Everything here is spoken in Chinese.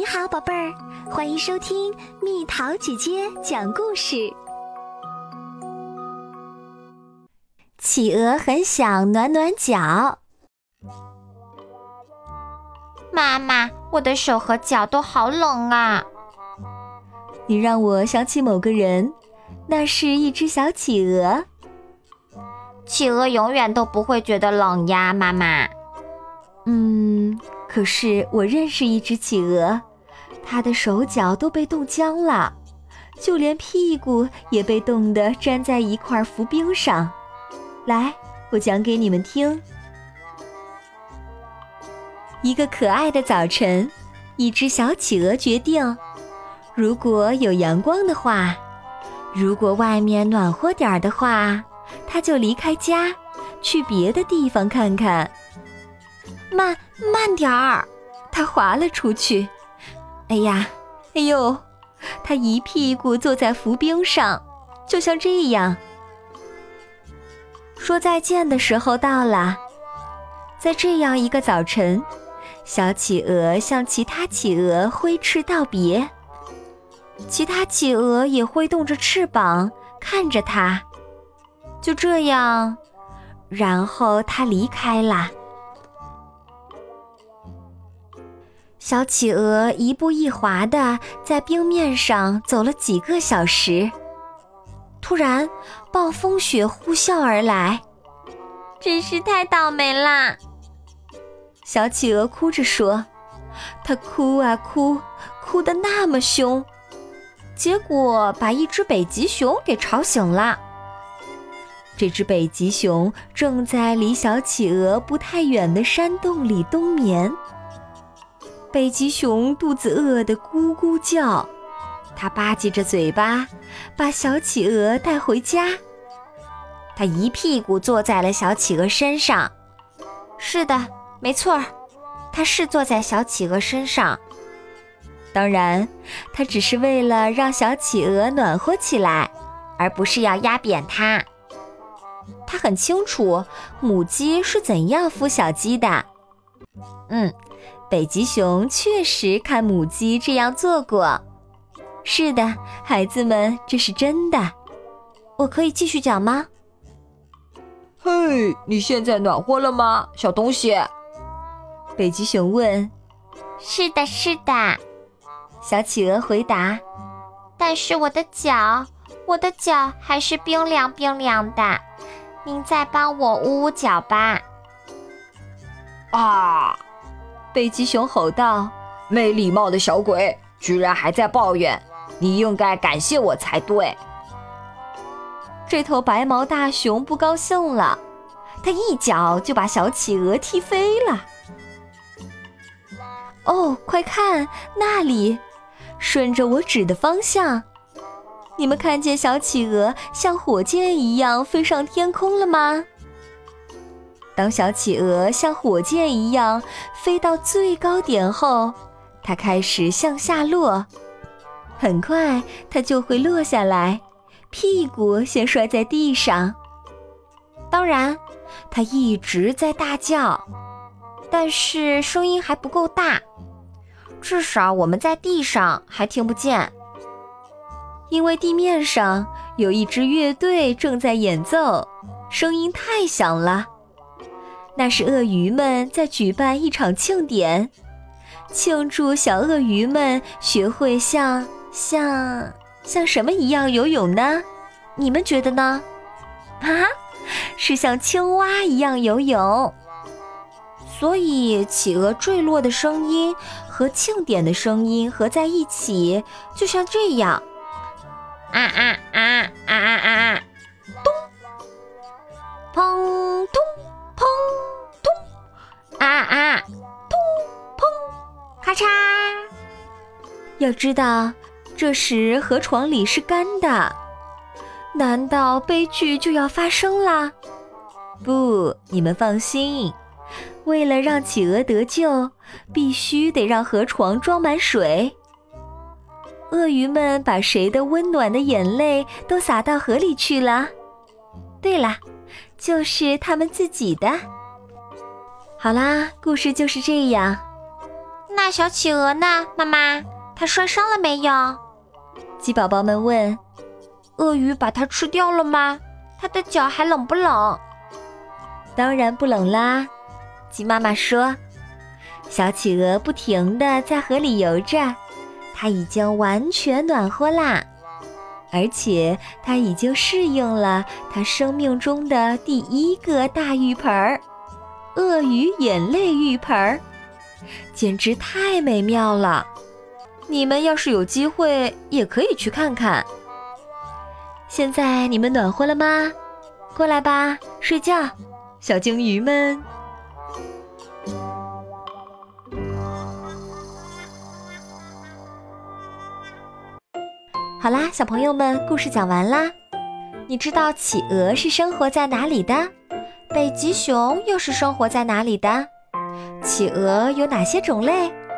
你好，宝贝儿，欢迎收听蜜桃姐姐讲故事。企鹅很想暖暖脚。妈妈，我的手和脚都好冷啊！你让我想起某个人，那是一只小企鹅。企鹅永远都不会觉得冷呀，妈妈。嗯，可是我认识一只企鹅，他的手脚都被冻僵了，就连屁股也被冻得粘在一块浮冰上。来，我讲给你们听。一个可爱的早晨，一只小企鹅决定，如果有阳光的话，如果外面暖和点儿的话，它就离开家，去别的地方看看。慢慢点儿，它滑了出去。哎呀，哎呦，它一屁股坐在浮冰上，就像这样。说再见的时候到了，在这样一个早晨，小企鹅向其他企鹅挥翅道别，其他企鹅也挥动着翅膀看着它。就这样，然后它离开了。小企鹅一步一滑的在冰面上走了几个小时。突然，暴风雪呼啸而来，真是太倒霉啦！小企鹅哭着说：“它哭啊哭，哭得那么凶，结果把一只北极熊给吵醒了。这只北极熊正在离小企鹅不太远的山洞里冬眠。北极熊肚子饿得咕咕叫。”它吧唧着嘴巴，把小企鹅带回家。它一屁股坐在了小企鹅身上。是的，没错儿，它是坐在小企鹅身上。当然，它只是为了让小企鹅暖和起来，而不是要压扁它。它很清楚母鸡是怎样孵小鸡的。嗯，北极熊确实看母鸡这样做过。是的，孩子们，这是真的。我可以继续讲吗？嘿，你现在暖和了吗，小东西？北极熊问。是的，是的。小企鹅回答。但是我的脚，我的脚还是冰凉冰凉的。您再帮我捂捂脚吧。啊！北极熊吼道：“没礼貌的小鬼，居然还在抱怨！”你应该感谢我才对。这头白毛大熊不高兴了，它一脚就把小企鹅踢飞了。哦，快看那里，顺着我指的方向，你们看见小企鹅像火箭一样飞上天空了吗？当小企鹅像火箭一样飞到最高点后，它开始向下落。很快，它就会落下来，屁股先摔在地上。当然，它一直在大叫，但是声音还不够大，至少我们在地上还听不见，因为地面上有一支乐队正在演奏，声音太响了。那是鳄鱼们在举办一场庆典，庆祝小鳄鱼们学会像。像像什么一样游泳呢？你们觉得呢？啊，是像青蛙一样游泳。所以企鹅坠落的声音和庆典的声音合在一起，就像这样。啊啊啊啊啊啊！要知道。这时河床里是干的，难道悲剧就要发生啦？不，你们放心，为了让企鹅得救，必须得让河床装满水。鳄鱼们把谁的温暖的眼泪都洒到河里去了？对了，就是他们自己的。好啦，故事就是这样。那小企鹅呢？妈妈，它摔伤了没有？鸡宝宝们问。鳄鱼把它吃掉了吗？它的脚还冷不冷？当然不冷啦。鸡妈妈说：“小企鹅不停地在河里游着，它已经完全暖和啦，而且它已经适应了它生命中的第一个大浴盆儿——鳄鱼眼泪浴盆儿，简直太美妙了。你们要是有机会，也可以去看看。”现在你们暖和了吗？过来吧，睡觉，小鲸鱼们。好啦，小朋友们，故事讲完啦。你知道企鹅是生活在哪里的？北极熊又是生活在哪里的？企鹅有哪些种类？